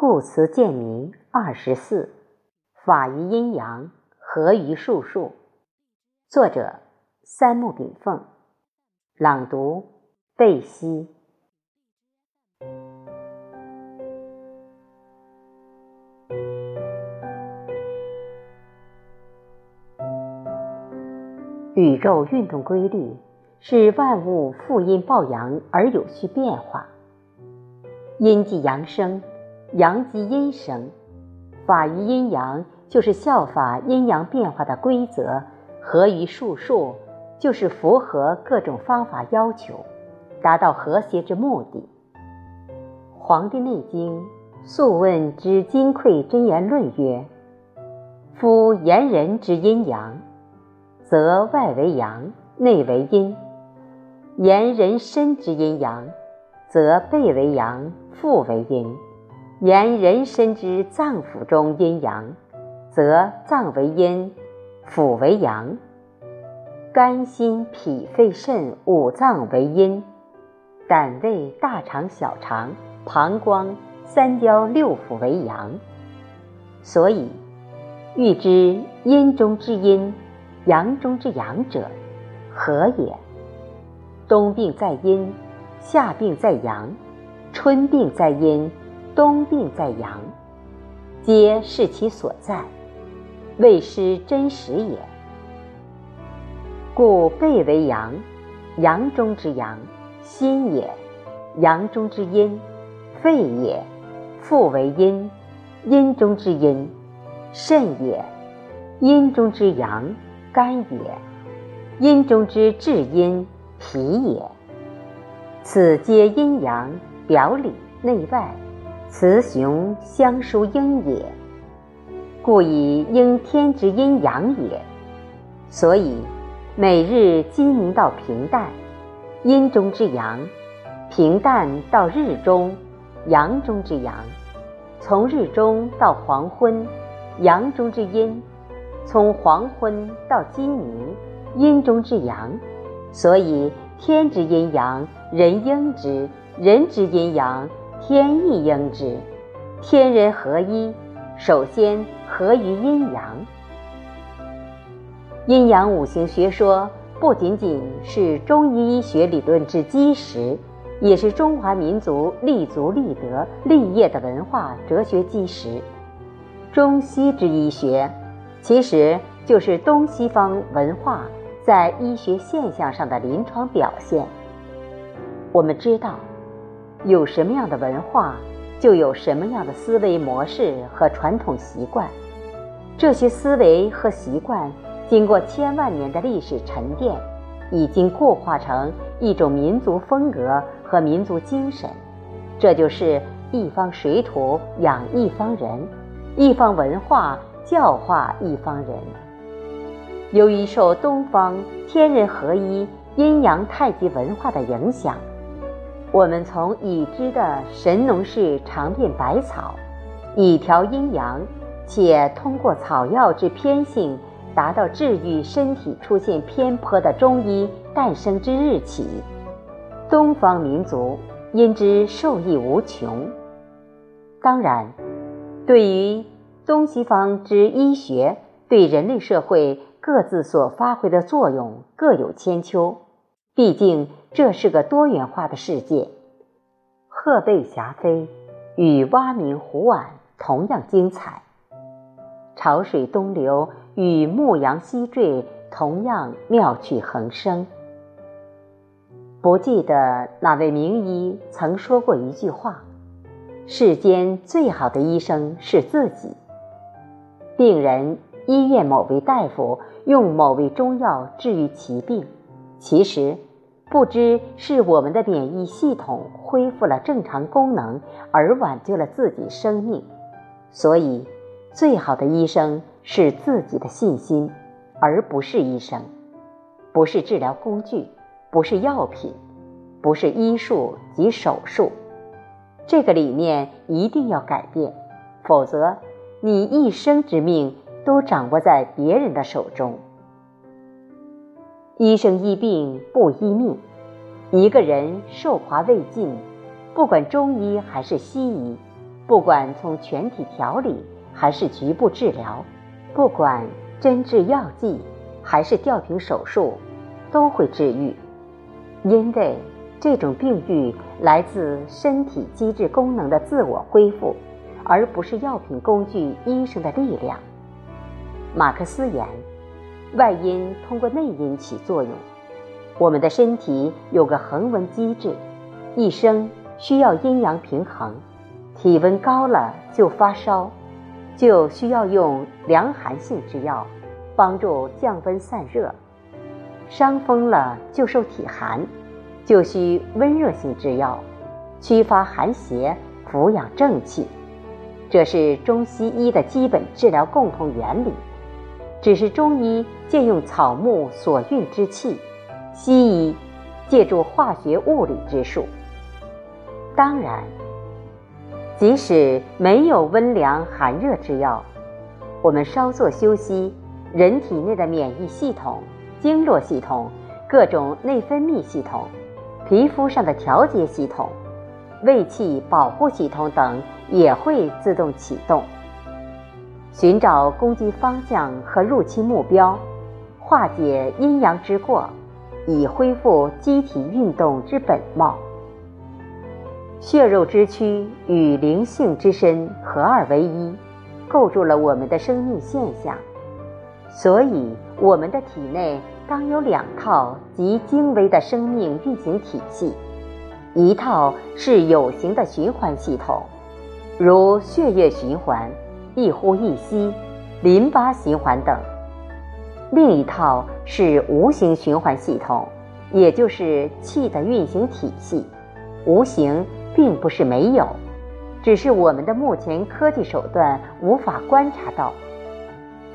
故辞鉴明二十四，法于阴阳，合于术数。作者：三木炳凤。朗读：贝西。宇宙运动规律是万物负阴抱阳而有序变化，阴即阳生。阳极阴生，法于阴阳，就是效法阴阳变化的规则；合于术数，就是符合各种方法要求，达到和谐之目的。《黄帝内经·素问之金匮真言论》曰：“夫言人之阴阳，则外为阳，内为阴；言人身之阴阳，则背为阳，腹为阴。”言人身之脏腑中阴阳，则脏为阴，腑为阳；肝、心、脾、肺、肾五脏为阴，胆、胃、大肠、小肠、膀胱、三焦六腑为阳。所以，欲知阴中之阴，阳中之阳者，何也？冬病在阴，夏病在阳，春病在阴。冬病在阳，皆是其所在，未失真实也。故背为阳，阳中之阳；心也，阳中之阴；肺也，腹为阴，阴中之阴；肾也，阴中之阳；肝也，阴中之至阴；脾也。此皆阴阳表里内外。雌雄相殊应也，故以应天之阴阳也。所以每日鸡鸣到平淡，阴中之阳；平淡到日中，阳中之阳；从日中到黄昏，阳中之阴；从黄昏到鸡鸣，阴中之阳。所以天之阴阳，人应之；人之阴阳。天意应之，天人合一，首先合于阴阳。阴阳五行学说不仅仅是中医医学理论之基石，也是中华民族立足立德立业的文化哲学基石。中西之医学，其实就是东西方文化在医学现象上的临床表现。我们知道。有什么样的文化，就有什么样的思维模式和传统习惯。这些思维和习惯，经过千万年的历史沉淀，已经固化成一种民族风格和民族精神。这就是一方水土养一方人，一方文化教化一方人。由于受东方天人合一、阴阳太极文化的影响。我们从已知的神农氏尝遍百草，以调阴阳，且通过草药之偏性，达到治愈身体出现偏颇的中医诞生之日起，东方民族因之受益无穷。当然，对于东西方之医学对人类社会各自所发挥的作用各有千秋，毕竟。这是个多元化的世界，鹤背霞飞与蛙鸣虎婉同样精彩，潮水东流与牧羊西坠同样妙趣横生。不记得哪位名医曾说过一句话：“世间最好的医生是自己。”病人医院某位大夫用某味中药治愈其病，其实。不知是我们的免疫系统恢复了正常功能，而挽救了自己生命。所以，最好的医生是自己的信心，而不是医生，不是治疗工具，不是药品，不是医术及手术。这个理念一定要改变，否则你一生之命都掌握在别人的手中。医生医病不医命，一个人寿华未尽，不管中医还是西医，不管从全体调理还是局部治疗，不管针治药剂还是吊瓶手术，都会治愈，因为这种病愈来自身体机制功能的自我恢复，而不是药品工具医生的力量。马克思言：“外因通过内因起作用。我们的身体有个恒温机制，一生需要阴阳平衡。体温高了就发烧，就需要用凉寒性之药，帮助降温散热；伤风了就受体寒，就需温热性之药，驱发寒邪，抚养正气。这是中西医的基本治疗共同原理。”只是中医借用草木所蕴之气，西医借助化学物理之术。当然，即使没有温凉寒热之药，我们稍作休息，人体内的免疫系统、经络系统、各种内分泌系统、皮肤上的调节系统、胃气保护系统等也会自动启动。寻找攻击方向和入侵目标，化解阴阳之过，以恢复机体运动之本貌。血肉之躯与灵性之身合二为一，构筑了我们的生命现象。所以，我们的体内当有两套极精微的生命运行体系：一套是有形的循环系统，如血液循环。一呼一吸、淋巴循环等；另一套是无形循环系统，也就是气的运行体系。无形并不是没有，只是我们的目前科技手段无法观察到。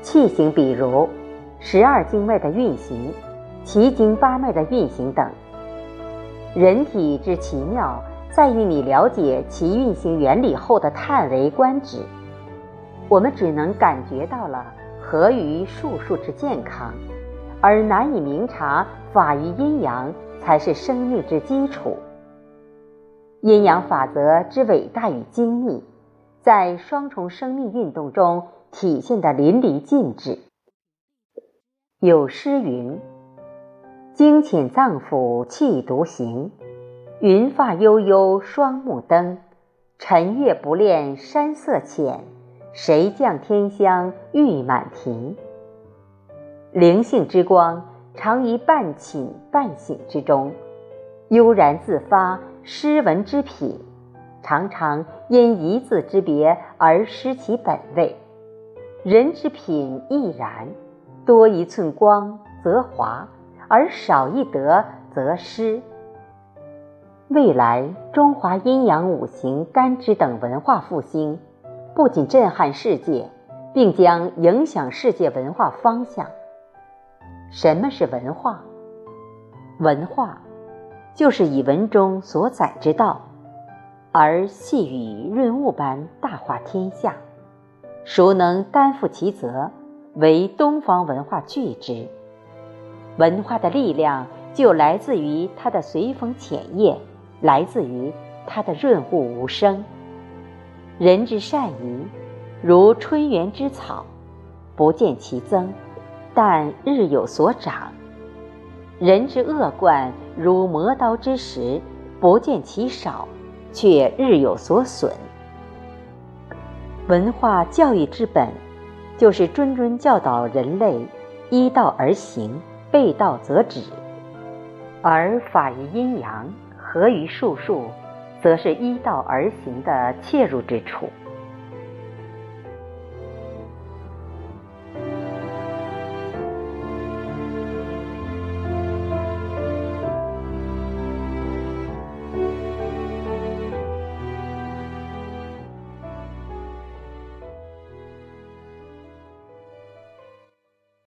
气形，比如十二经脉的运行、奇经八脉的运行等。人体之奇妙，在于你了解其运行原理后的叹为观止。我们只能感觉到了合于术数之健康，而难以明察法于阴阳才是生命之基础。阴阳法则之伟大与精密，在双重生命运动中体现的淋漓尽致。有诗云：“精浅脏腑气独行，云发悠悠双目灯，晨月不恋山色浅。”谁降天香玉满庭？灵性之光常于半寝半醒之中，悠然自发。诗文之品，常常因一字之别而失其本味。人之品亦然，多一寸光则华，而少一德则失。未来中华阴阳五行干支等文化复兴。不仅震撼世界，并将影响世界文化方向。什么是文化？文化就是以文中所载之道，而细雨润物般大化天下。孰能担负其责，为东方文化巨之？文化的力量就来自于它的随风潜叶，来自于它的润物无声。人之善宜，如春园之草，不见其增，但日有所长；人之恶贯，如磨刀之石，不见其少，却日有所损。文化教育之本，就是谆谆教导人类依道而行，背道则止；而法于阴阳，合于术数。则是依道而行的切入之处。